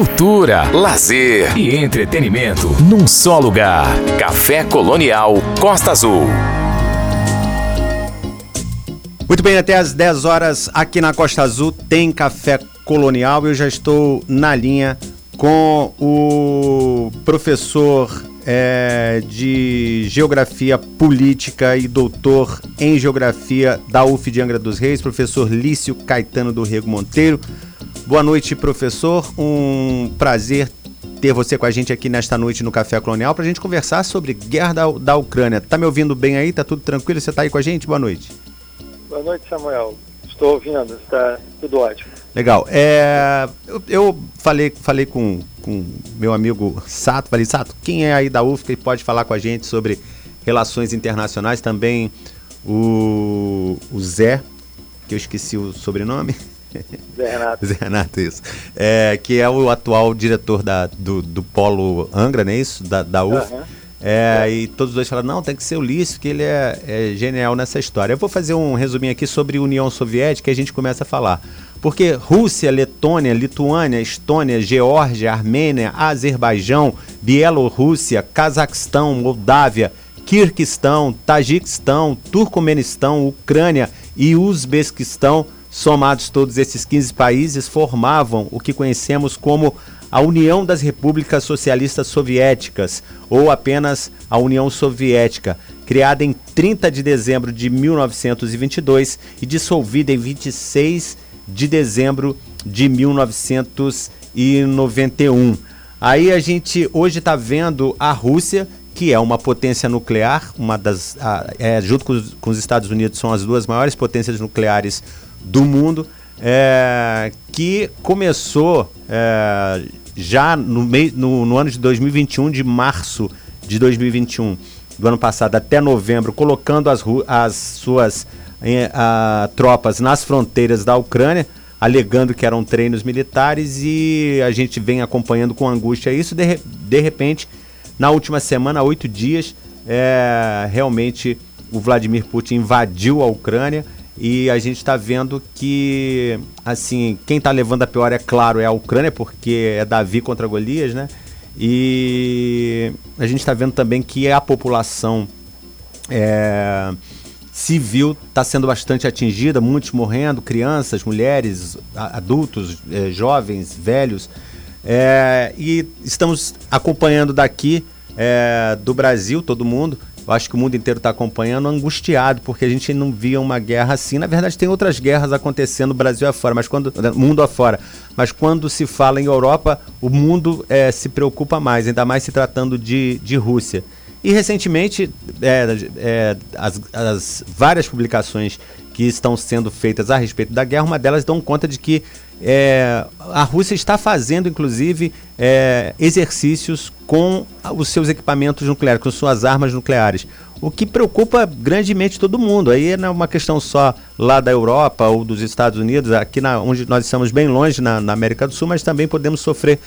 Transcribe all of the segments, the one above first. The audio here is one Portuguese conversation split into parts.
cultura, lazer e entretenimento num só lugar. Café Colonial Costa Azul. Muito bem, até às 10 horas aqui na Costa Azul tem Café Colonial. Eu já estou na linha com o professor é, de Geografia Política e doutor em Geografia da UF de Angra dos Reis, professor Lício Caetano do Rego Monteiro. Boa noite, professor. Um prazer ter você com a gente aqui nesta noite no Café Colonial para a gente conversar sobre guerra da, da Ucrânia. Tá me ouvindo bem aí? Tá tudo tranquilo? Você tá aí com a gente? Boa noite. Boa noite, Samuel. Estou ouvindo, está tudo ótimo. Legal. É, eu, eu, falei, falei com, com meu amigo Sato, falei, Sato, quem é aí da UF que pode falar com a gente sobre relações internacionais? Também o, o Zé, que eu esqueci o sobrenome. Zé Renato. Zé Renato, isso. É, que é o atual diretor da, do, do Polo Angra, não é isso? Da, da UF. Uhum. É, é. E todos os dois falaram, não, tem que ser o Ulisses, que ele é, é, genial nessa história. Eu vou fazer um resuminho aqui sobre União Soviética e a gente começa a falar. Porque Rússia, Letônia, Lituânia, Estônia, Geórgia, Armênia, Azerbaijão, Bielorrússia, Cazaquistão, Moldávia, Kirguistão, Tajiquistão, Turcomenistão, Ucrânia e Uzbequistão, somados todos esses 15 países, formavam o que conhecemos como a União das Repúblicas Socialistas Soviéticas, ou apenas a União Soviética, criada em 30 de dezembro de 1922 e dissolvida em 26 de dezembro de 1991. Aí a gente hoje está vendo a Rússia, que é uma potência nuclear, uma das, a, é, junto com os, com os, Estados Unidos, são as duas maiores potências nucleares do mundo, é, que começou é, já no, mei, no, no, ano de 2021, de março de 2021, do ano passado até novembro, colocando as, as suas a, tropas nas fronteiras da Ucrânia, alegando que eram treinos militares e a gente vem acompanhando com angústia isso. De, de repente, na última semana, oito dias, é, realmente o Vladimir Putin invadiu a Ucrânia e a gente está vendo que, assim, quem está levando a pior, é claro, é a Ucrânia, porque é Davi contra Golias, né? E a gente está vendo também que a população é, civil está sendo bastante atingida, muitos morrendo, crianças, mulheres, adultos, é, jovens, velhos. É, e estamos acompanhando daqui é, do Brasil, todo mundo, eu acho que o mundo inteiro está acompanhando, angustiado, porque a gente não via uma guerra assim. Na verdade, tem outras guerras acontecendo no Brasil afora, mas quando. mundo afora. Mas quando se fala em Europa, o mundo é, se preocupa mais, ainda mais se tratando de, de Rússia. E recentemente, é, é, as, as várias publicações que estão sendo feitas a respeito da guerra, uma delas dão conta de que é, a Rússia está fazendo, inclusive, é, exercícios com os seus equipamentos nucleares, com suas armas nucleares. O que preocupa grandemente todo mundo. Aí não é uma questão só lá da Europa ou dos Estados Unidos, aqui na, onde nós estamos bem longe, na, na América do Sul, mas também podemos sofrer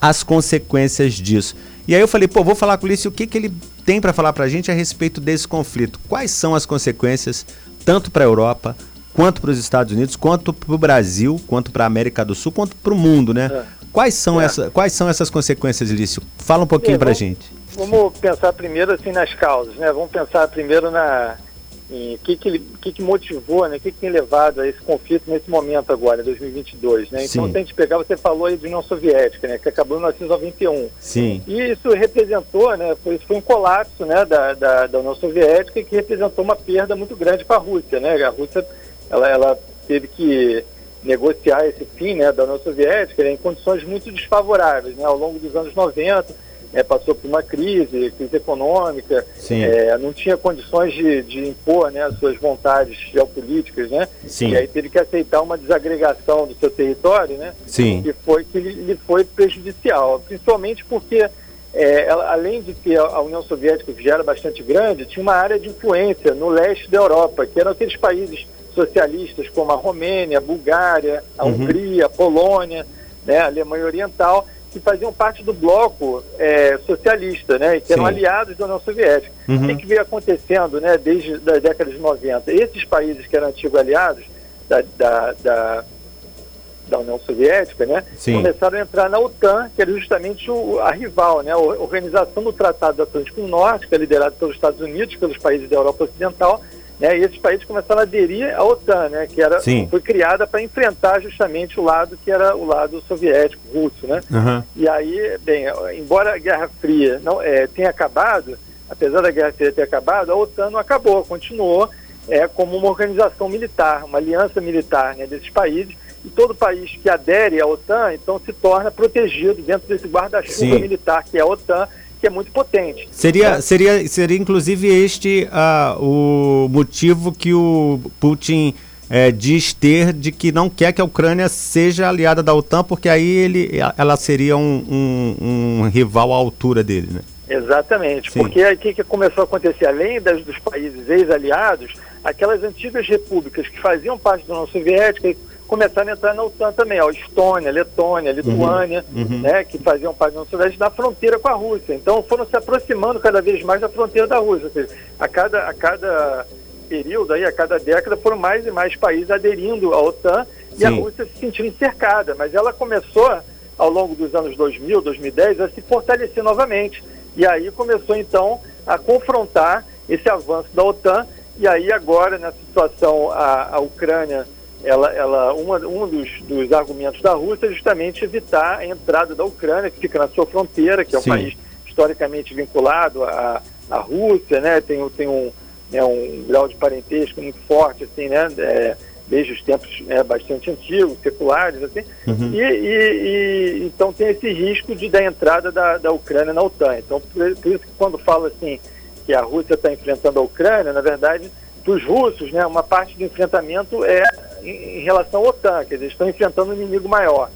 as consequências disso. E aí eu falei, pô, vou falar com o Lício, o que, que ele tem para falar para a gente a respeito desse conflito? Quais são as consequências, tanto para a Europa quanto para os Estados Unidos, quanto para o Brasil, quanto para a América do Sul, quanto para o mundo, né? É. Quais, são é. essa, quais são essas consequências, Lício? Fala um pouquinho para a gente. Vamos pensar primeiro assim nas causas, né? Vamos pensar primeiro na o que que, que que motivou, né? O que, que tem levado a esse conflito nesse momento agora, em 2022, né? Então, Sim. se a gente pegar, você falou aí de União Soviética, né? Que acabou em 1991. Sim. E isso representou, né? Foi, foi um colapso, né? Da, da, da União Soviética que representou uma perda muito grande para a Rússia, né? A Rússia ela, ela teve que negociar esse fim né, da União Soviética né, em condições muito desfavoráveis. Né, ao longo dos anos 90, é, passou por uma crise, crise econômica, é, não tinha condições de, de impor né, suas vontades geopolíticas, né? Sim. E aí teve que aceitar uma desagregação do seu território, né? Sim. Que foi que lhe foi prejudicial, principalmente porque é, ela, além de ter a União Soviética que já era bastante grande, tinha uma área de influência no leste da Europa, que eram aqueles países socialistas como a Romênia, a Bulgária, a uhum. Hungria, a Polônia, né, a Alemanha Oriental, que faziam parte do bloco é, socialista, né, e que eram aliados da União Soviética. Uhum. O que, veio acontecendo né, desde a década de 90? Esses países que eram antigos aliados da, da, da, da União Soviética, né, Sim. começaram a entrar na OTAN, que era justamente o, a rival, né, a organização do Tratado do Atlântico Norte, que é liderado pelos Estados Unidos, pelos países da Europa Ocidental, né, e esses países começaram a aderir à OTAN, né, que era, Sim. foi criada para enfrentar justamente o lado que era o lado soviético, russo. Né? Uhum. E aí, bem, embora a Guerra Fria não é, tenha acabado, apesar da Guerra Fria ter acabado, a OTAN não acabou, continuou é, como uma organização militar, uma aliança militar né, desses países, e todo país que adere à OTAN, então se torna protegido dentro desse guarda-chuva militar que é a OTAN, que é muito potente. Seria, né? seria, seria inclusive este uh, o motivo que o Putin é, diz ter de que não quer que a Ucrânia seja aliada da OTAN, porque aí ele, ela seria um, um, um rival à altura dele, né? Exatamente, Sim. porque aí o que, que começou a acontecer? Além das, dos países ex-aliados, aquelas antigas repúblicas que faziam parte da União Soviética começaram a entrar na OTAN também, ó, Estônia, Letônia, Lituânia, uhum, uhum. Né, que faziam parte da União Soviética na fronteira com a Rússia. Então foram se aproximando cada vez mais da fronteira da Rússia. Ou seja, a cada, a cada período, aí, a cada década, foram mais e mais países aderindo à OTAN Sim. e a Rússia se sentindo cercada. Mas ela começou, ao longo dos anos 2000, 2010, a se fortalecer novamente. E aí começou, então, a confrontar esse avanço da OTAN. E aí, agora, nessa situação, a, a Ucrânia ela, ela, uma, um dos, dos argumentos da Rússia é justamente evitar a entrada da Ucrânia, que fica na sua fronteira, que é um Sim. país historicamente vinculado à, à Rússia, né? tem, tem um, né, um grau de parentesco muito forte, assim, né? É, desde os tempos né, bastante antigos, seculares, assim, uhum. e, e, e, então tem esse risco de da entrada da, da Ucrânia na OTAN. Então, por, por isso que quando fala assim que a Rússia está enfrentando a Ucrânia, na verdade, para os russos, né, uma parte do enfrentamento é em, em relação à OTAN, quer dizer, estão enfrentando um inimigo maior.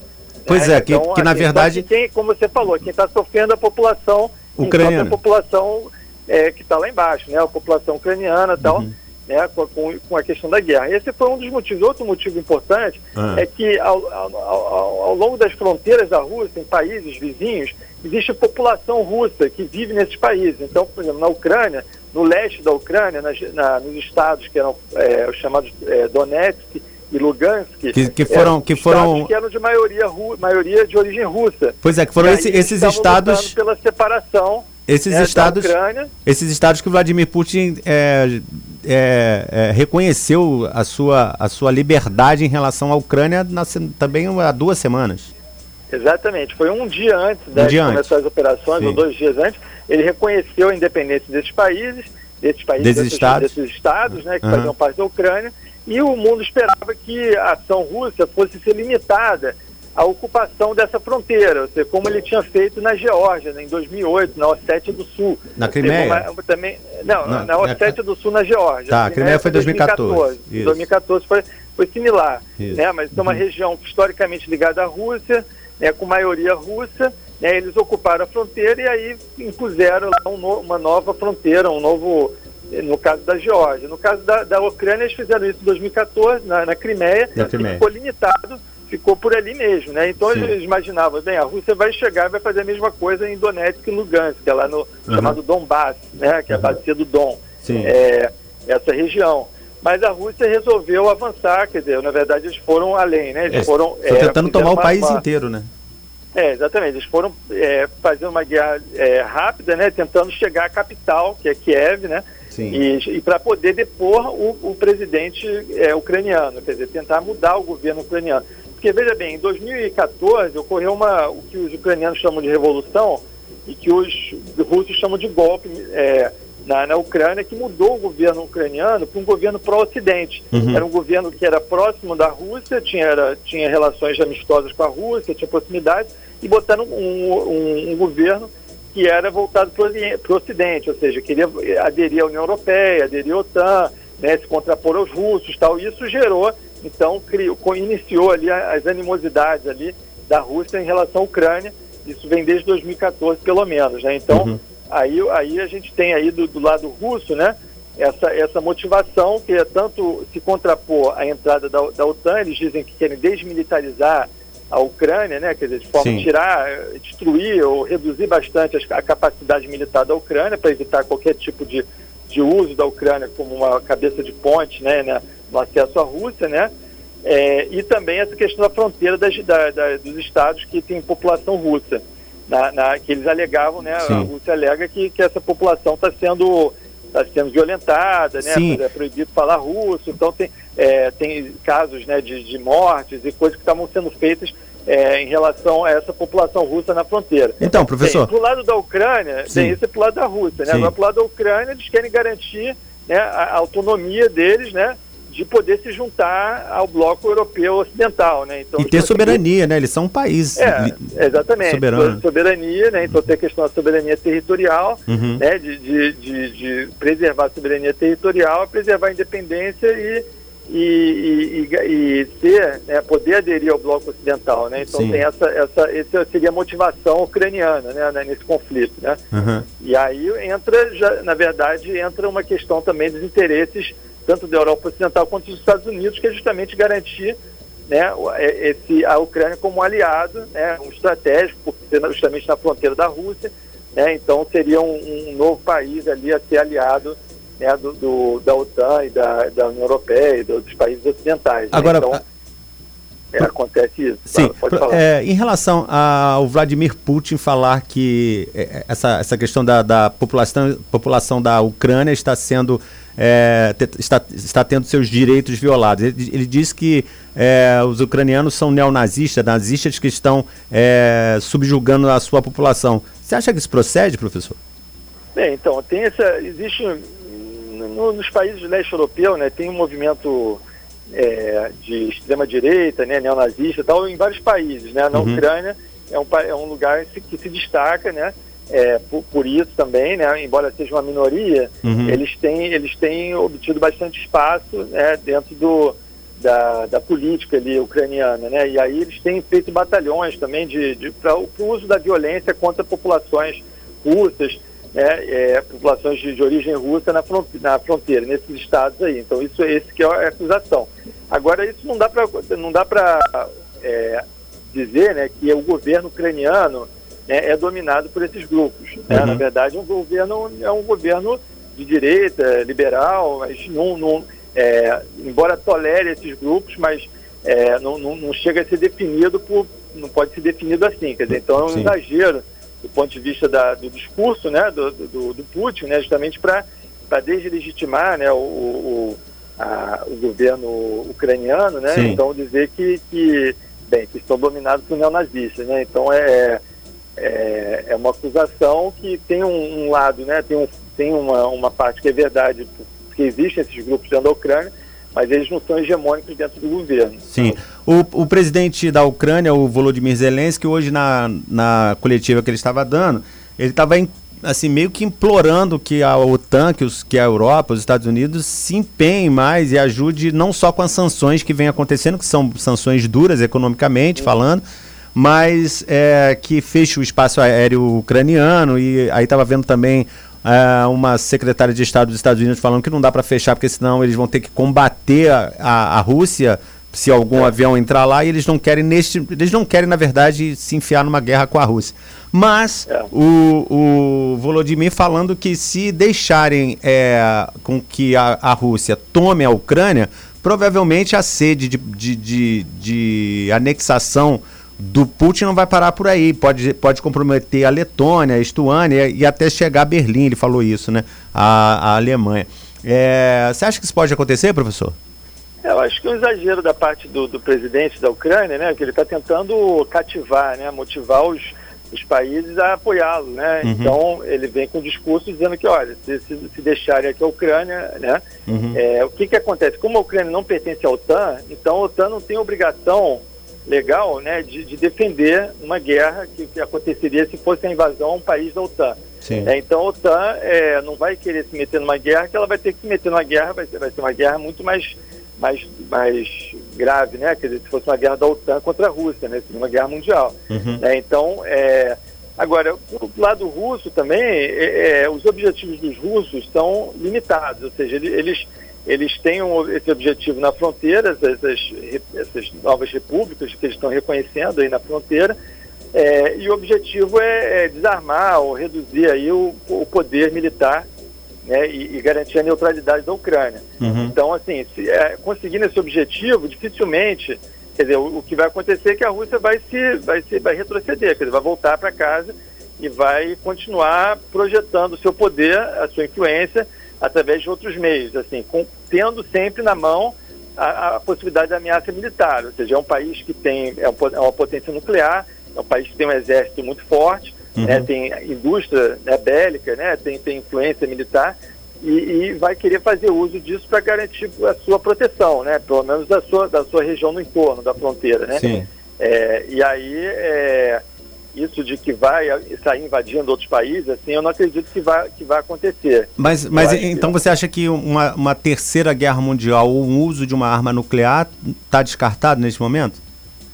Pois né? é, que, então, que na assim, verdade. Quem, como você falou, quem está sofrendo é a população ucraniana. A população é, que está lá embaixo, né? A população ucraniana e tal. Uhum. Né, com, com, a questão da guerra. Esse foi um dos motivos. Outro motivo importante uhum. é que ao, ao, ao, ao, longo das fronteiras da Rússia, em países vizinhos, existe população russa que vive nesses países. Então, por exemplo, na Ucrânia, no leste da Ucrânia, na, na, nos estados que eram é, os chamados é, Donetsk e Lugansk, que, que foram que foram que eram de maioria maioria de origem russa. Pois é, que foram esse, esses estados pela separação esses é, estados esses estados que Vladimir Putin é, é, é, reconheceu a sua a sua liberdade em relação à Ucrânia na, também há duas semanas. Exatamente, foi um dia antes um né, de começar as operações, Sim. ou dois dias antes, ele reconheceu a independência desses países, desses países, desses, desses estados, desses estados né, que uhum. faziam parte da Ucrânia, e o mundo esperava que a ação russa fosse ser limitada à ocupação dessa fronteira, ou seja, como ele tinha feito na Geórgia, né, em 2008, na Ossétia do Sul. Na Crimeia? Uma, também, não, na Ossétia é... do Sul, na Geórgia. Tá, a Crimeia foi 2014. 2014, 2014 foi, foi similar, né, mas é uma uhum. região historicamente ligada à Rússia, né, com maioria russa, né, eles ocuparam a fronteira e aí impuseram um uma nova fronteira, um novo no caso da Geórgia. No caso da, da Ucrânia, eles fizeram isso em 2014, na, na Crimeia, Crimeia. ficou limitado, ficou por ali mesmo. Né? Então Sim. eles imaginavam, bem, a Rússia vai chegar e vai fazer a mesma coisa em Donetsk e Lugansk, que é lá no uhum. chamado Donbass, né? que é a bacia do Dom, é, essa região. Mas a Rússia resolveu avançar, quer dizer, na verdade eles foram além, né? Eles é, foram... É, tentando tomar o país uma... inteiro, né? É, exatamente. Eles foram é, fazer uma guerra é, rápida, né? Tentando chegar à capital, que é Kiev, né? Sim. E, e para poder depor o, o presidente é, ucraniano, quer dizer, tentar mudar o governo ucraniano. Porque, veja bem, em 2014 ocorreu uma, o que os ucranianos chamam de revolução e que os russos chamam de golpe é, na, na Ucrânia, que mudou o governo ucraniano para um governo pró-Ocidente. Uhum. Era um governo que era próximo da Rússia, tinha, era, tinha relações amistosas com a Rússia, tinha proximidade, e botaram um, um, um governo que era voltado para o Ocidente, ou seja, queria aderir à União Europeia, aderir à OTAN, né, se contrapor aos russos tal. Isso gerou, então, criou, iniciou ali as animosidades ali da Rússia em relação à Ucrânia. Isso vem desde 2014, pelo menos. Né? Então, uhum. aí, aí a gente tem aí do, do lado russo, né? Essa, essa motivação que é tanto se contrapor à entrada da, da OTAN, eles dizem que querem desmilitarizar a Ucrânia, né, quer dizer, de forma a tirar, destruir ou reduzir bastante a capacidade militar da Ucrânia para evitar qualquer tipo de, de uso da Ucrânia como uma cabeça de ponte né, né, no acesso à Rússia, né? é, e também essa questão da fronteira das, da, da, dos estados que têm população russa, na, na, que eles alegavam, né, Sim. a Rússia alega que, que essa população está sendo está sendo violentada, né? Sim. É proibido falar russo, então tem, é, tem casos né, de, de mortes e coisas que estavam sendo feitas é, em relação a essa população russa na fronteira. Então, professor. Tem, pro lado da Ucrânia, Sim. tem isso é pro lado da Rússia, né? Sim. Agora pro lado da Ucrânia, eles querem garantir né, a autonomia deles, né? De poder se juntar ao bloco europeu ocidental, né? Então, e ter soberania, né? Eles são um país. É, exatamente. Soberano. Soberania, né? Então tem a questão da soberania territorial, uhum. né? De, de, de, de, preservar a soberania territorial, preservar a independência e, e, e, e ser, né? poder aderir ao bloco ocidental, né? Então Sim. tem essa, essa, essa seria a motivação ucraniana, né? Nesse conflito, né? Uhum. E aí entra, já, na verdade, entra uma questão também dos interesses tanto da Europa Ocidental quanto dos Estados Unidos, que é justamente garantir né, é, esse, a Ucrânia como um aliado, né, um estratégico, porque justamente na fronteira da Rússia, né, então seria um, um, novo país ali a ser aliado né, do, do, da OTAN e da, da União Europeia e dos países ocidentais. Né. Agora, então, é, acontece isso. Sim, é, em relação ao Vladimir Putin falar que é, essa, essa questão da, da população, população da Ucrânia está sendo é, está, está tendo seus direitos violados. Ele, ele diz que é, os ucranianos são neonazistas, nazistas que estão é, subjugando a sua população. Você acha que isso procede, professor? Bem, então, tem essa. Existe no, nos países do leste europeu, né, tem um movimento é, de extrema direita, né, neonazista, tal, em vários países, né? Na uhum. Ucrânia é um, é um lugar que se destaca, né? é, por, por, isso também, né, embora seja uma minoria, uhum. eles, têm, eles têm obtido bastante espaço né, dentro do, da, da política ali ucraniana. Né, e aí eles têm feito batalhões também de, de para o uso da violência contra populações russas, né, é, populações de, de, origem russa na, na fronteira, nesses estados aí. Então isso é esse que é a acusação. Agora isso não dá para não dá para é, dizer né, que o governo ucraniano né, é dominado por esses grupos. Né? Uhum. Na verdade, um governo é um governo de direita, liberal, mas não, não é, embora tolere esses grupos, mas é, não, não, não, chega a ser definido por, não pode ser definido assim. Quer dizer, então é um Sim. exagero do ponto de vista da, do discurso, né, do, do, do Putin, né, justamente para deslegitimar, né, o, o, a, o governo ucraniano, né, Sim. então dizer que, que bem, que estão dominados por neonazistas, né, então é é, é uma acusação que tem um, um, lado, né, tem, um, tem uma, uma parte que é verdade, porque existem esses grupos dentro da Ucrânia, mas eles não são hegemônicos dentro do governo. Sim. O, o presidente da Ucrânia, o Volodymyr Zelensky, hoje na, na coletiva que ele estava dando, ele estava assim, meio que implorando que a OTAN, que, os, que a Europa, os Estados Unidos se empenhem mais e ajude não só com as sanções que vem acontecendo, que são sanções duras economicamente Sim. falando, mas é, que feche o espaço aéreo ucraniano e aí estava vendo também é, uma secretária de Estado dos Estados Unidos falando que não dá para fechar porque senão eles vão ter que combater a, a, a Rússia se algum é. avião entrar lá e eles não querem neste eles não querem na verdade se enfiar numa guerra com a Rússia mas é. o, o Volodymyr falando que se deixarem é, com que a, a Rússia tome a Ucrânia provavelmente a sede de, de, de, de anexação do Putin não vai parar por aí, pode, pode comprometer a Letônia, a Estuânia e até chegar a Berlim, ele falou isso, né? A, a Alemanha. É, você acha que isso pode acontecer, professor? Eu acho que é um exagero da parte do, do presidente da Ucrânia, né? Que ele está tentando cativar, né? Motivar os, os países a apoiá-lo, né? Uhum. Então ele vem com um discurso dizendo que, olha, se, se, se deixarem aqui a Ucrânia, né? Uhum. É, o que que acontece? Como a Ucrânia não pertence à OTAN, então a OTAN não tem obrigação legal né, de, de defender uma guerra que, que, aconteceria se fosse a invasão a um país da OTAN. É, então a OTAN é, não vai querer se meter numa guerra, que ela vai ter que se meter numa guerra, vai ser, vai ser uma guerra muito mais, mais, mais grave, né? Quer dizer, se fosse uma guerra da OTAN contra a Rússia, né? Seria uma guerra mundial. Uhum. É, então, é, agora, do lado russo também, é, é, os objetivos dos russos são limitados, ou seja, eles eles têm um, esse objetivo na fronteira, essas, essas novas repúblicas que eles estão reconhecendo aí na fronteira, é, e o objetivo é, é, desarmar ou reduzir aí o, o poder militar né, e, e, garantir a neutralidade da Ucrânia. Uhum. Então, assim, se, é, conseguindo esse objetivo, dificilmente, quer dizer, o, o, que vai acontecer é que a Rússia vai se, vai se, vai retroceder, quer dizer, vai voltar para casa e vai continuar projetando o seu poder, a sua influência através de outros meios, assim, com, tendo sempre na mão a, a, possibilidade de ameaça militar, ou seja, é um país que tem é, é uma potência nuclear, é um país que tem um exército muito forte, uhum. né, tem indústria né, bélica, né, tem, tem influência militar e, e vai querer fazer uso disso para garantir a sua proteção, né, pelo menos da sua, da sua região no entorno da fronteira. Né? Sim. É, e aí, é, isso de que vai sair invadindo outros países, assim, eu não acredito que vai, que vai acontecer. Mas, mas então que... você acha que uma, uma terceira guerra mundial ou um uso de uma arma nuclear está descartado neste momento?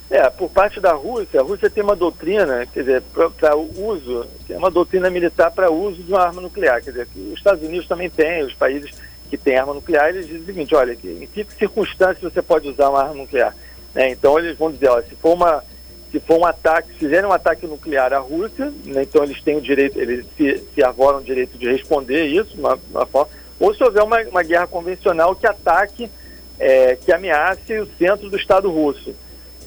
É, por parte da Rússia, a Rússia tem uma doutrina, quer dizer, para o uso, tem uma doutrina militar para uso de uma arma nuclear. Quer dizer, os Estados Unidos também têm, os países que têm arma nuclear, eles dizem o seguinte, olha, em que circunstâncias você pode usar uma arma nuclear? É, então eles vão dizer, se for uma se for um ataque, se fizerem um ataque nuclear à Rússia, né, então eles têm o direito, eles se, se arvoram o direito de responder isso, uma, uma forma, ou se houver uma, uma guerra convencional que ataque, é, que ameace o centro do Estado russo.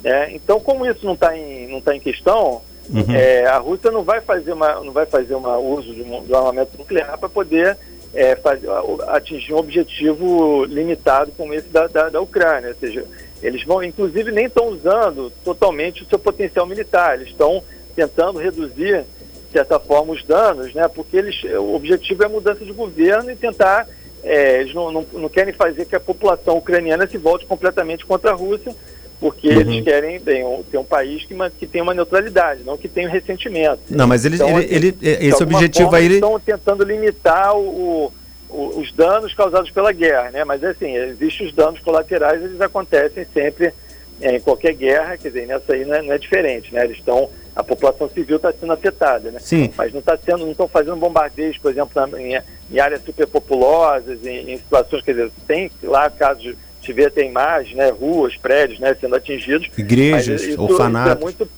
É, então, como isso não está em, não tá em questão, uhum. é, a Rússia não vai fazer uma, não vai fazer uma uso de um, de um armamento nuclear para poder é, fazer, atingir um objetivo limitado como esse da, da, da, Ucrânia. Ou seja, eles vão, inclusive, nem estão usando totalmente o seu potencial militar. Eles estão tentando reduzir, de certa forma, os danos, né? Porque eles, o objetivo é a mudança de governo e tentar é, eles não, não, não, querem fazer que a população ucraniana se volte completamente contra a Rússia, porque uhum. eles querem bem, ter um país que, que tem uma neutralidade, não que tenha um ressentimento. Não, mas eles, então, ele, ele, esse objetivo aí... Eles estão tentando limitar o, os danos causados pela guerra, né? Mas assim, existem os danos colaterais, eles acontecem sempre é, em qualquer guerra, quer dizer, nessa aí não é, não é diferente, né? Eles estão, a população civil está sendo afetada, né? Sim. Mas não está sendo, não estão fazendo bombardeios, por exemplo, na, em, em, áreas superpopulosas, em, em situações, quer dizer, tem lá casos vê tem imagens, né, ruas, prédios, né, sendo atingidos. Igrejas, isso, orfanatos. Isso é muito,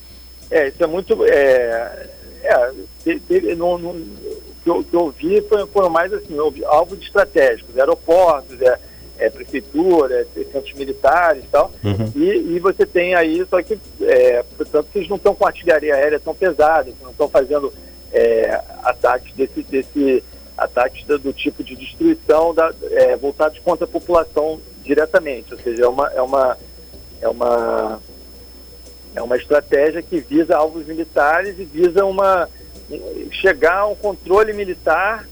é, isso é muito, é, é, no, no, que, eu, que eu vi foram mais assim, alvos estratégicos, aeroportos, é, é prefeitura, é, centros militares e tal, uhum. e, e, você tem aí, só que, é, portanto, vocês não estão com artilharia aérea tão pesada, não estão fazendo é, ataques desse, desse ataques do, do tipo de destruição da, é, voltados contra a população diretamente, ou seja, é uma, é uma, é uma, é uma estratégia que visa alvos militares e visa uma, chegar a um controle militar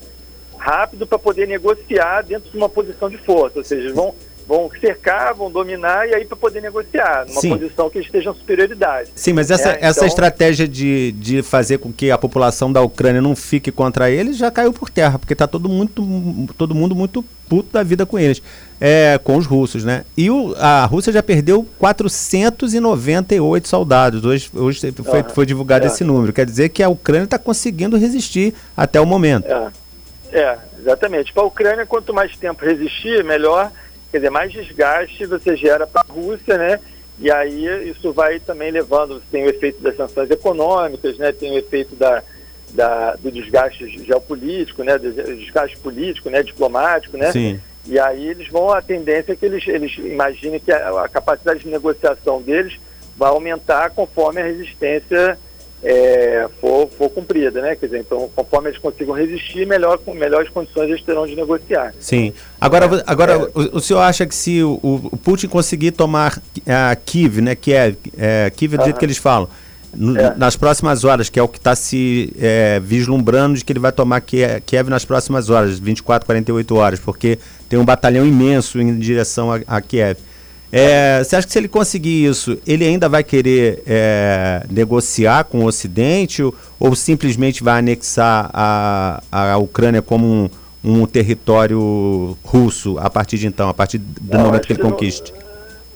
rápido para poder negociar dentro de uma posição de força, ou seja, vão vão cercar, vão dominar e aí para poder negociar, numa Sim. posição que estejam superioridade. Sim, mas essa, é, essa então... estratégia de, de fazer com que a população da Ucrânia não fique contra eles já caiu por terra, porque está todo, muito, todo mundo muito puto da vida com eles, é, com os russos, né? E o, a Rússia já perdeu 498 soldados, hoje, hoje foi, uhum. foi divulgado é. esse número, quer dizer que a Ucrânia está conseguindo resistir até o momento. É, é exatamente. Para a Ucrânia, quanto mais tempo resistir, melhor quer dizer, mais desgaste você gera para a Rússia, né? E aí isso vai também levando, você tem o efeito das sanções econômicas, né? Tem o efeito da, da, do desgaste geopolítico, né? Do desgaste político, né? Diplomático, né? Sim. E aí eles vão, a tendência é que eles, eles imaginem que a, a capacidade de negociação deles vai aumentar conforme a resistência é, for, for cumprida, né? Quer dizer, então, conforme eles consigam resistir, melhor, com melhores condições eles terão de negociar. Sim. Agora, é, agora é, o, o, senhor acha que se o, o Putin conseguir tomar a Kiev, né? Kiev, é, Kiev do jeito que eles falam, é. nas próximas horas, que é o que está se é, vislumbrando de que ele vai tomar Kiev nas próximas horas, 24, 48 horas, porque tem um batalhão imenso em direção a, a Kiev. É, você acha que se ele conseguir isso, ele ainda vai querer é, negociar com o Ocidente ou, ou, simplesmente vai anexar a, a Ucrânia como um, um território russo a partir de então, a partir do não, momento que ele conquiste? Não,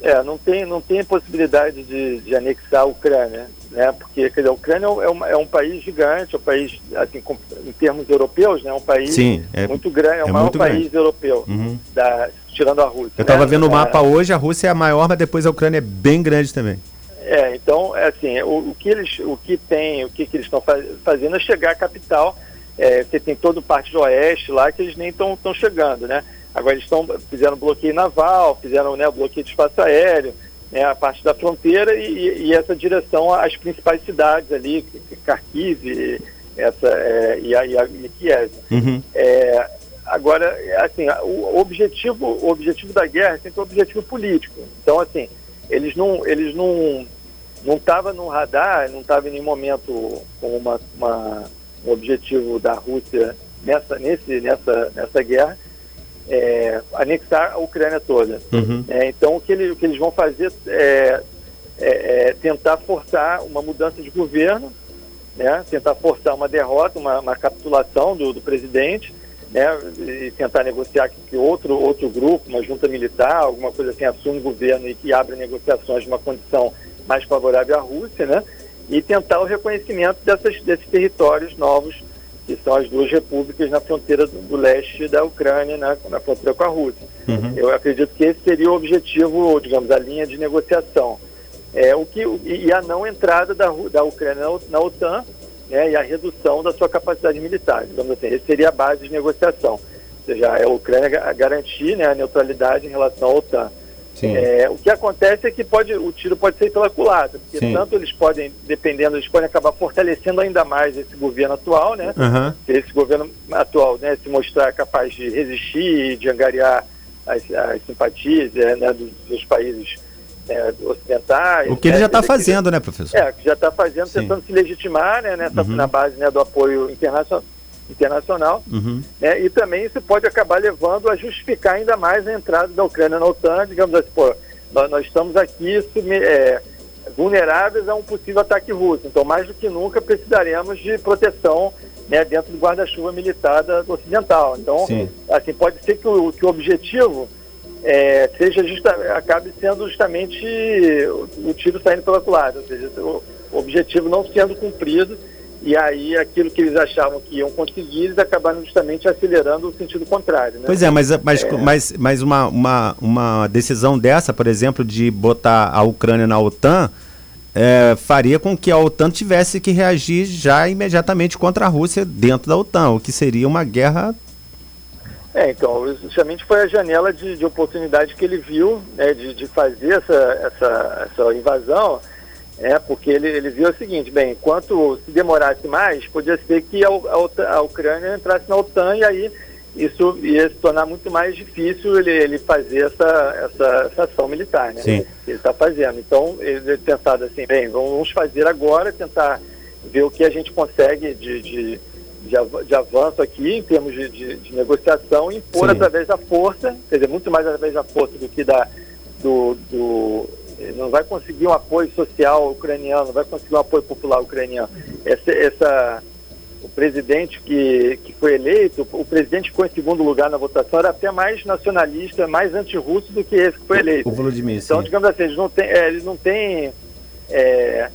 é, não tem, não tem possibilidade de, de anexar a Ucrânia, né? Porque dizer, a Ucrânia é, uma, é um país gigante, é um país, assim, com, em termos europeus, né? É um país Sim, é, muito grande, é o é maior país grande. europeu uhum. da, tirando a Rússia. Eu estava né? vendo o mapa é, hoje, a Rússia é a maior, mas depois a Ucrânia é bem grande também. É, então, é assim, o, o que eles, o que tem, o que, que eles estão faz, fazendo é chegar à capital é, você tem todo o parte do oeste lá que eles nem estão chegando, né? Agora eles estão fizeram bloqueio naval, fizeram né, bloqueio de espaço aéreo, né, a parte da fronteira e, e, essa direção às principais cidades ali, Kharkiv, essa é, e, a, e, a, e Kiev. Uhum. É, agora, assim, o objetivo, o objetivo da guerra é sempre o objetivo político. Então, assim, eles não, eles não, não estavam no radar, não estava em nenhum momento com uma, uma, um objetivo da Rússia nessa, nesse, nessa, nessa guerra é, anexar a Ucrânia toda. Uhum. É, então, o que, ele, o que, eles vão fazer é, é, é, tentar forçar uma mudança de governo, né, tentar forçar uma derrota, uma, uma capitulação do, do presidente, né, e tentar negociar que, que, outro, outro grupo, uma junta militar, alguma coisa assim, assume o governo e que abra negociações de uma condição mais favorável à Rússia, né, e tentar o reconhecimento dessas, desses territórios novos que são as duas repúblicas na fronteira do, do leste da Ucrânia, na, na fronteira com a Rússia. Uhum. Eu acredito que esse seria o objetivo, digamos, a linha de negociação. É, o que, e a não entrada da, da Ucrânia na, OTAN né, e a redução da sua capacidade militar. Digamos assim, esse seria a base de negociação. Ou seja, é a Ucrânia garantir né, a neutralidade em relação à OTAN. É, o que acontece é que pode, o tiro pode ser pela culatra, porque Sim. tanto eles podem, dependendo, eles podem acabar fortalecendo ainda mais esse governo atual, né? Uhum. Se esse governo atual né, se mostrar capaz de resistir de angariar as, as simpatias é, né, dos, dos países é, ocidentais. O que ele né, já está fazendo, né, professor? É, que já está fazendo, Sim. tentando se legitimar né, nessa, uhum. na base né, do apoio internacional internacional, uhum. né, e também isso pode acabar levando a justificar ainda mais a entrada da Ucrânia na OTAN, digamos assim, pô, nós, nós estamos aqui é, vulneráveis a um possível ataque russo, então mais do que nunca precisaremos de proteção né, dentro do guarda-chuva militar da, ocidental. Então, Sim. assim, pode ser que o, que o objetivo é, seja justa, acabe sendo justamente o, o tiro saindo pela culatra, ou seja, o objetivo não sendo cumprido e aí aquilo que eles achavam que iam conseguir, eles acabaram justamente acelerando o sentido contrário. Né? Pois é, mas, mas, é... mas, mas uma, uma, uma decisão dessa, por exemplo, de botar a Ucrânia na OTAN, é, faria com que a OTAN tivesse que reagir já imediatamente contra a Rússia dentro da OTAN, o que seria uma guerra. É, então, justamente foi a janela de, de oportunidade que ele viu né, de, de fazer essa, essa, essa invasão é, porque ele, ele viu o seguinte, bem, enquanto se demorasse mais, podia ser que a, a, a Ucrânia entrasse na OTAN e aí isso ia se tornar muito mais difícil ele, ele fazer essa, essa, essa ação militar, né? Sim. Ele está fazendo. Então, ele pensado assim, bem, vamos fazer agora, tentar ver o que a gente consegue de, de, de, avanço aqui em termos de, de, de negociação e impor Sim. através da força, quer dizer, muito mais através da força do que da, do, do não vai conseguir um apoio social ucraniano, não vai conseguir um apoio popular ucraniano. Essa, essa, o presidente que, que foi eleito, o presidente que ficou em segundo lugar na votação era até mais nacionalista, mais antirrusso do que esse que foi eleito. O Volodymyr, então, digamos assim, eles não têm, é, eles não têm é,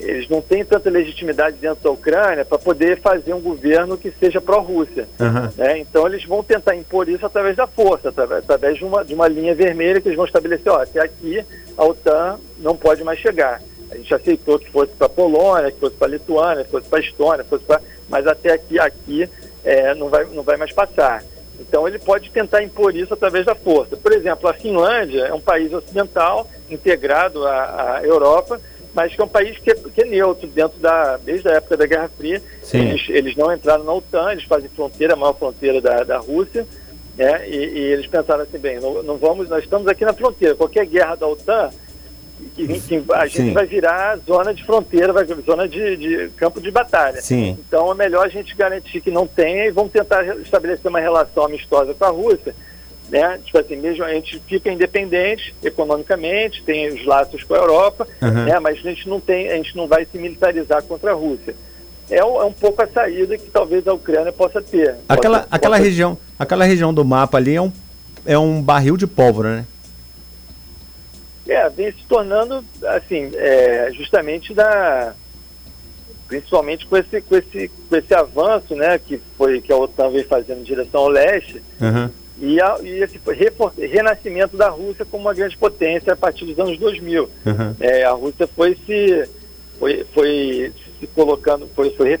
eles não têm tanta legitimidade dentro da Ucrânia para poder fazer um governo que seja pró-Rússia. Uhum. Né? Então eles vão tentar impor isso através da força, através, através de, uma, de uma linha vermelha que eles vão estabelecer, ó, até aqui a OTAN não pode mais chegar. A gente aceitou que fosse para a Polônia, que fosse para a Lituânia, que fosse para a Estônia, fosse pra... mas até aqui, aqui é, não, vai, não vai mais passar. Então ele pode tentar impor isso através da força. Por exemplo, a Finlândia é um país ocidental integrado à, à Europa, mas que é um país que é, que é, neutro dentro da desde a época da Guerra Fria. Eles, eles, não entraram na OTAN, eles fazem fronteira, a maior fronteira da, da Rússia, né? E, e eles pensaram assim, bem, não, não, vamos, nós estamos aqui na fronteira. Qualquer guerra da OTAN, que, que a gente Sim. vai virar zona de fronteira, vai zona de, de, campo de batalha. Sim. Então é melhor a gente garantir que não tenha e vamos tentar estabelecer uma relação amistosa com a Rússia né? Tipo assim, mesmo a gente fica independente economicamente, tem os laços com a Europa, uhum. né? Mas a gente não tem, a gente não vai se militarizar contra a Rússia. É um, é um pouco a saída que talvez a Ucrânia possa ter. Aquela, possa, aquela possa... região, aquela região do mapa ali é um, é um barril de pólvora, né? É, vem se tornando assim, é, justamente da principalmente com esse, com esse, com esse avanço, né, que foi que a OTAN vem fazendo em direção ao leste, uhum e, a, e esse renascimento da Rússia como uma grande potência a partir dos anos 2000. Uhum. É, a Rússia foi se foi, foi se colocando, foi, foi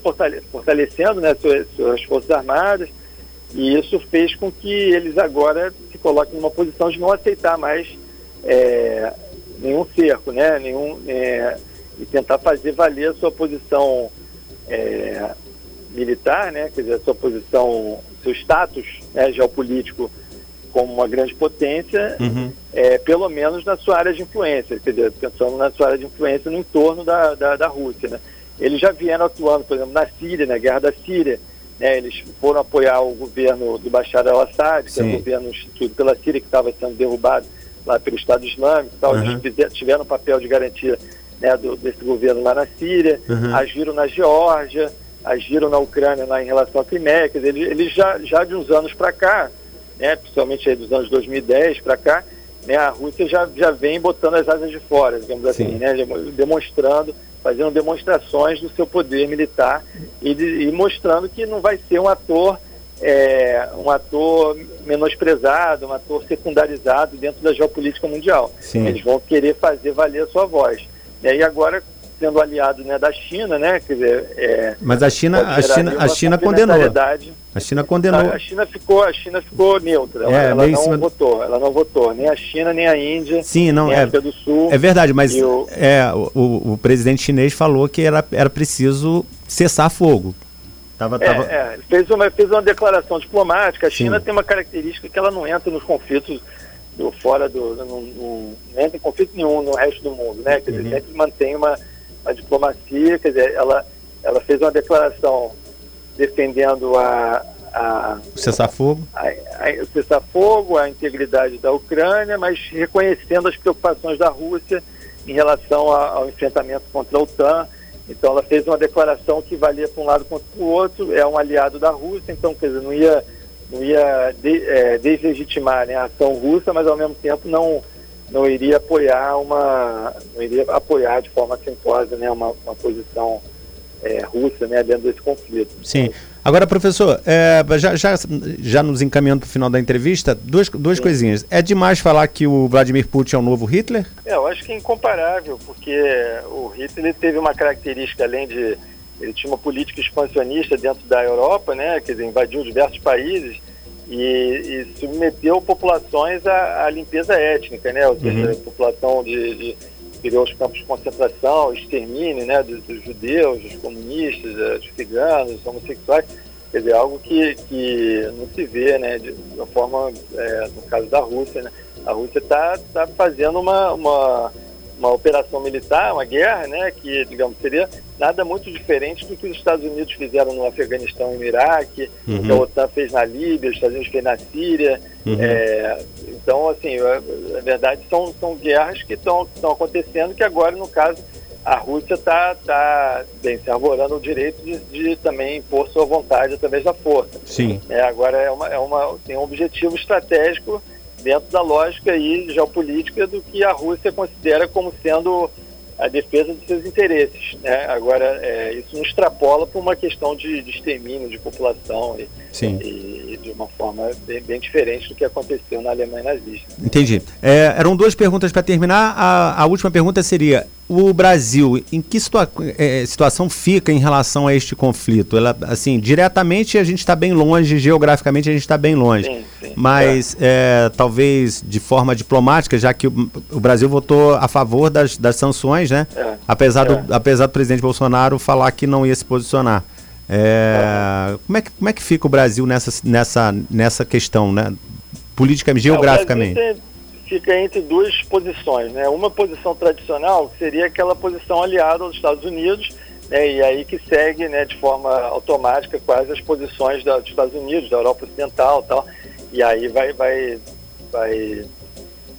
fortalecendo né, suas, suas Forças Armadas, e isso fez com que eles agora se coloquem numa posição de não aceitar mais é, nenhum cerco, né, nenhum, é, e tentar fazer valer a sua posição é, militar, né, quer dizer, a sua posição, seu status né, geopolítico como uma grande potência, uhum. é, pelo menos na sua área de influência, quer dizer, pensando na sua área de influência no entorno da, da, da Rússia. Né. Eles já vieram atuando, por exemplo, na Síria, na guerra da Síria, né, eles foram apoiar o governo do Bashar al-Assad, que é o governo instituído pela Síria, que estava sendo derrubado lá pelo Estado Islâmico, tal. Uhum. eles fizeram, tiveram um papel de garantia né, do, desse governo lá na Síria, uhum. agiram na Geórgia, agiram na Ucrânia lá em relação à Crimeia, quer dizer, eles, já, já de uns anos para cá, né, principalmente dos anos 2010 para cá, né, a Rússia já, já vem botando as asas de fora, digamos assim, né, demonstrando fazendo demonstrações do seu poder militar e, de, e mostrando que não vai ser um ator é, um ator menosprezado, um ator secundarizado dentro da geopolítica mundial. Sim. Eles vão querer fazer valer a sua voz. E agora sendo aliado né, da China, né? Quer dizer, é, Mas a China, a China, a China condenou. A China condenou. A, a, China ficou, a China ficou neutra. Ela, é, ela não cima... votou. Ela não votou. Nem a China, nem a Índia. Sim, não nem é. a África do Sul. É verdade, mas o... é o, o presidente chinês falou que era, era preciso cessar fogo. Tava, tava... É, é, fez, uma, fez uma declaração diplomática. A China Sim. tem uma característica que ela não entra nos conflitos do, fora do. Não, não, não entra em conflito nenhum no resto do mundo, né? Quer dizer, uhum. sempre mantém uma a diplomacia, quer dizer, ela, ela fez uma declaração defendendo a, a o cessar-fogo, a, a, o cessar-fogo, a integridade da Ucrânia, mas reconhecendo as preocupações da Rússia em relação a, ao enfrentamento contra a OTAN. Então, ela fez uma declaração que valia para um lado contra o outro. É um aliado da Rússia, então, quer dizer, não ia, não ia de, é, deslegitimar né, a ação russa, mas ao mesmo tempo não não iria apoiar uma não iria apoiar de forma simposa né uma, uma posição é, russa né dentro desse conflito. Sim. Agora professor é, já, já já nos encaminhando para o final da entrevista duas duas sim. coisinhas. É demais falar que o Vladimir Putin é o novo Hitler? É, eu acho que é incomparável porque o Hitler teve uma característica além de ele tinha uma política expansionista dentro da Europa né dizer invadiu diversos países e, e submeteu populações à, à, limpeza étnica, né? Ou seja, uhum. a população de, de criou os campos de concentração, extermínio, né? Dos, dos judeus, dos comunistas, dos ciganos, dos homossexuais. Quer dizer, algo que, que não se vê, né? De, de uma forma, é, no caso da Rússia, né? A Rússia está tá fazendo uma, uma uma operação militar, uma guerra, né, que, digamos, seria nada muito diferente do que os Estados Unidos fizeram no Afeganistão e no Iraque, uhum. que a OTAN fez na Líbia, os Estados Unidos fez na Síria. Uhum. É, então, assim, na verdade, são, são guerras que estão acontecendo que agora, no caso, a Rússia está, tá, bem, se arvorando o direito de, de, também impor sua vontade através da força. Sim. É, agora é uma, é uma, tem um objetivo estratégico dentro da lógica aí geopolítica do que a Rússia considera como sendo a defesa dos seus interesses. Né? Agora, é, isso não extrapola para uma questão de, de, extermínio de população e, e, de uma forma bem, bem, diferente do que aconteceu na Alemanha nazista. Entendi. É, eram duas perguntas para terminar. A, a última pergunta seria: o Brasil, em que situa é, situação fica em relação a este conflito? Ela, assim, diretamente a gente está bem longe, geograficamente a gente está bem longe. Sim, sim, mas é. É, talvez de forma diplomática, já que o, o, Brasil votou a favor das, das sanções, né? É. Apesar, do, é. apesar do presidente Bolsonaro falar que não ia se posicionar. É, como, é que, como é que fica o Brasil nessa, nessa, nessa questão, né? Politicamente, geograficamente? fica entre duas posições, né? Uma posição tradicional que seria aquela posição aliada aos Estados Unidos, né? E aí que segue, né, de forma automática quase as posições da, dos Estados Unidos, da Europa Ocidental, tal. E aí vai vai vai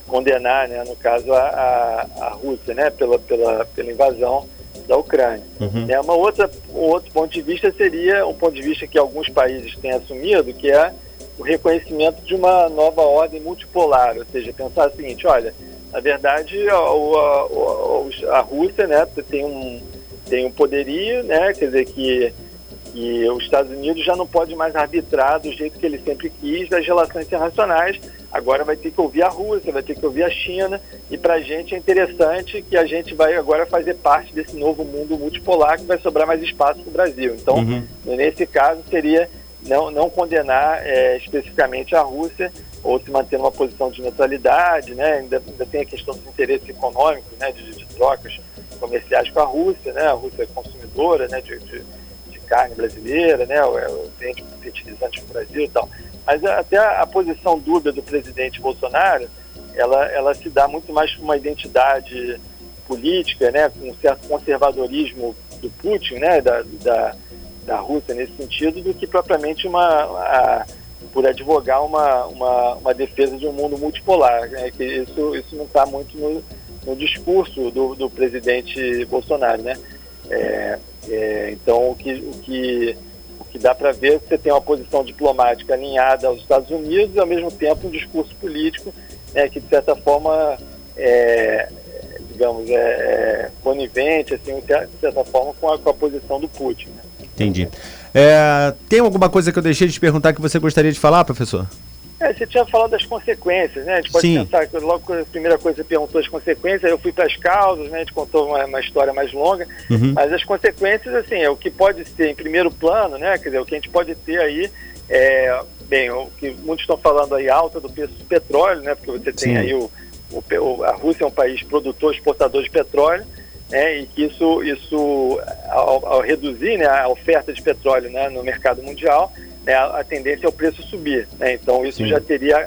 condenar, né, no caso a, a, a Rússia, né, pela pela pela invasão da Ucrânia. Uhum. É uma outra um outro ponto de vista seria um ponto de vista que alguns países têm assumido, que é o reconhecimento de uma nova ordem multipolar, ou seja, pensar o seguinte, olha, na verdade a, a, a Rússia né, tem, um, tem um poderio, né, quer dizer que, que os Estados Unidos já não pode mais arbitrar do jeito que ele sempre quis das relações internacionais, agora vai ter que ouvir a Rússia, vai ter que ouvir a China, e para a gente é interessante que a gente vai agora fazer parte desse novo mundo multipolar que vai sobrar mais espaço para o Brasil. Então, uhum. nesse caso, seria não, não condenar é, especificamente a Rússia ou se manter numa posição de neutralidade, né? ainda, ainda tem a questão dos interesses econômicos, né? de, de trocas comerciais com a Rússia, né? a Rússia é consumidora né? de, de, de carne brasileira, né? vende fertilizantes para o Brasil e tal. Mas até a, a, posição dúbia do presidente Bolsonaro, ela, ela se dá muito mais com uma identidade política, né? com um certo conservadorismo do Putin, né? da, da da Rússia nesse sentido do que propriamente uma a, por advogar uma, uma, uma, defesa de um mundo multipolar, né? que isso, isso não está muito no, no discurso do, do, presidente Bolsonaro, né? É, é, então o que, o que, o que dá para ver é que você tem uma posição diplomática alinhada aos Estados Unidos e ao mesmo tempo um discurso político né, que de certa forma é, digamos é, é conivente assim de certa forma com a, com a posição do Putin. Né? Entendi. É, tem alguma coisa que eu deixei de te perguntar que você gostaria de falar, professor? É, você tinha falado das consequências, né? A gente pode Sim. pensar que logo a primeira coisa que você perguntou as consequências, eu fui para as causas, né? A gente contou uma, uma história mais longa, uhum. mas as consequências, assim, é o que pode ser em primeiro plano, né? Quer dizer, o que a gente pode ter aí é, bem, o que muitos estão falando aí, alta do preço do petróleo, né? Porque você tem Sim. aí o, o, a Rússia é um país produtor, exportador de petróleo, né, e que isso, isso ao, ao, reduzir né, a oferta de petróleo né, no mercado mundial, né, a, tendência é o preço subir. Né, então isso Sim. já teria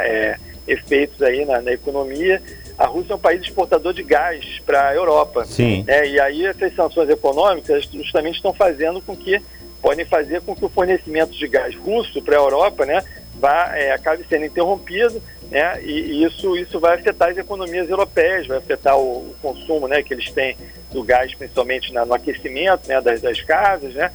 é, efeitos aí na, na, economia. A Rússia é um país exportador de gás para a Europa. Sim. Né, e aí essas sanções econômicas justamente estão fazendo com que podem fazer com que o fornecimento de gás russo para a Europa né, vá, é, acabe sendo interrompido né? E, e, isso, isso vai afetar as economias europeias, vai afetar o, o consumo né, que eles têm do gás, principalmente na, no aquecimento né, das, das casas, né?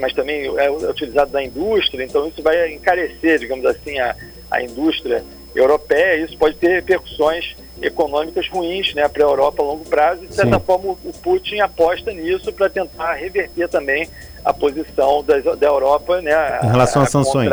mas também é, utilizado na indústria, então isso vai encarecer, digamos assim, a, a indústria europeia, isso pode ter repercussões econômicas ruins né, para a Europa a longo prazo, e de certa Sim. forma o Putin aposta nisso para tentar reverter também a posição das, da Europa né, em relação às sanções.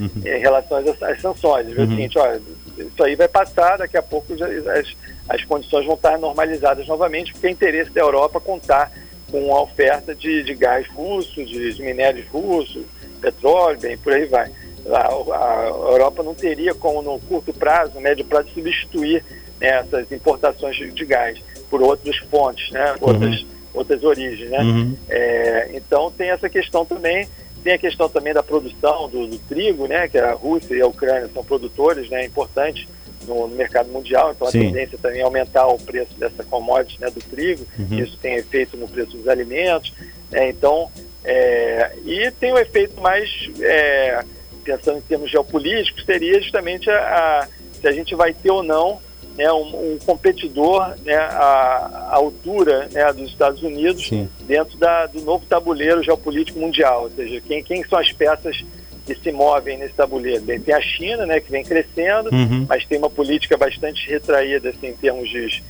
Uhum. Em relação às, às sanções. Uhum. O seguinte, olha, isso aí vai passar, daqui a pouco já, as, as condições vão estar normalizadas novamente, porque é interesse da Europa contar com a oferta de, de gás russo, de, de minérios russos, petróleo, bem, por aí vai. A, a, Europa não teria como, no curto prazo, no médio prazo, substituir né, essas importações de, de, gás por outras fontes, né, uhum. outras, outras origens. Né? Uhum. É, então tem essa questão também tem a questão também da produção do, do, trigo, né, que a Rússia e a Ucrânia são produtores né, importantes no, no mercado mundial, então Sim. a tendência também é aumentar o preço dessa commodity né, do trigo, uhum. isso tem efeito no preço dos alimentos, né, então, é, e tem um efeito mais, é, pensando em termos geopolíticos, seria justamente a, a, se a gente vai ter ou não né, um, um competidor né, à, à altura né, dos Estados Unidos Sim. dentro da, do novo tabuleiro geopolítico mundial. Ou seja, quem, quem são as peças que se movem nesse tabuleiro? Bem, tem a China, né, que vem crescendo, uhum. mas tem uma política bastante retraída assim, em termos de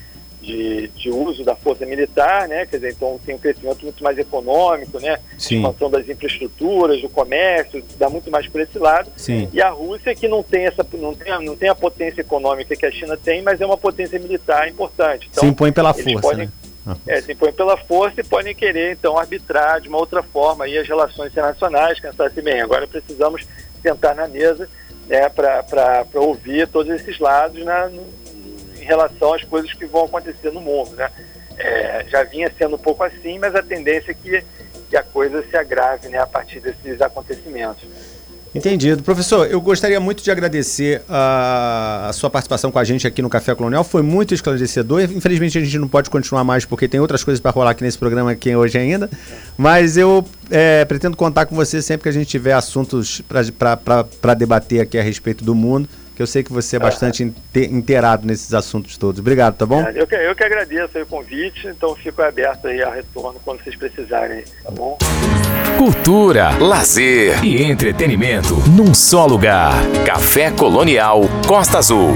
de, de, uso da força militar, né? Quer dizer, então tem um crescimento muito mais econômico, né? Sim. Expansão das infraestruturas, do comércio, dá muito mais por esse lado. Sim. E a Rússia que não tem essa, não tem, não tem a potência econômica que a China tem, mas é uma potência militar importante. Então, se impõe pela força, podem, né? É, se impõe pela força e podem querer, então, arbitrar de uma outra forma aí as relações internacionais, pensar assim, bem, agora precisamos sentar na mesa né, para ouvir todos esses lados na, relação às coisas que vão acontecer no mundo. Né? É, já vinha sendo um pouco assim, mas a tendência é que, que a coisa se agrave né, a partir desses acontecimentos. Entendido. Professor, eu gostaria muito de agradecer a, a, sua participação com a gente aqui no Café Colonial. Foi muito esclarecedor. Infelizmente a gente não pode continuar mais porque tem outras coisas para rolar aqui nesse programa aqui hoje ainda. Mas eu é, pretendo contar com você sempre que a gente tiver assuntos para debater aqui a respeito do mundo que eu sei que você é bastante inteirado nesses assuntos todos. Obrigado, tá bom? É, eu, que, eu que agradeço o convite, então fico aberto aí a retorno quando vocês precisarem, tá bom? Cultura, lazer e entretenimento num só lugar. Café Colonial Costa Azul.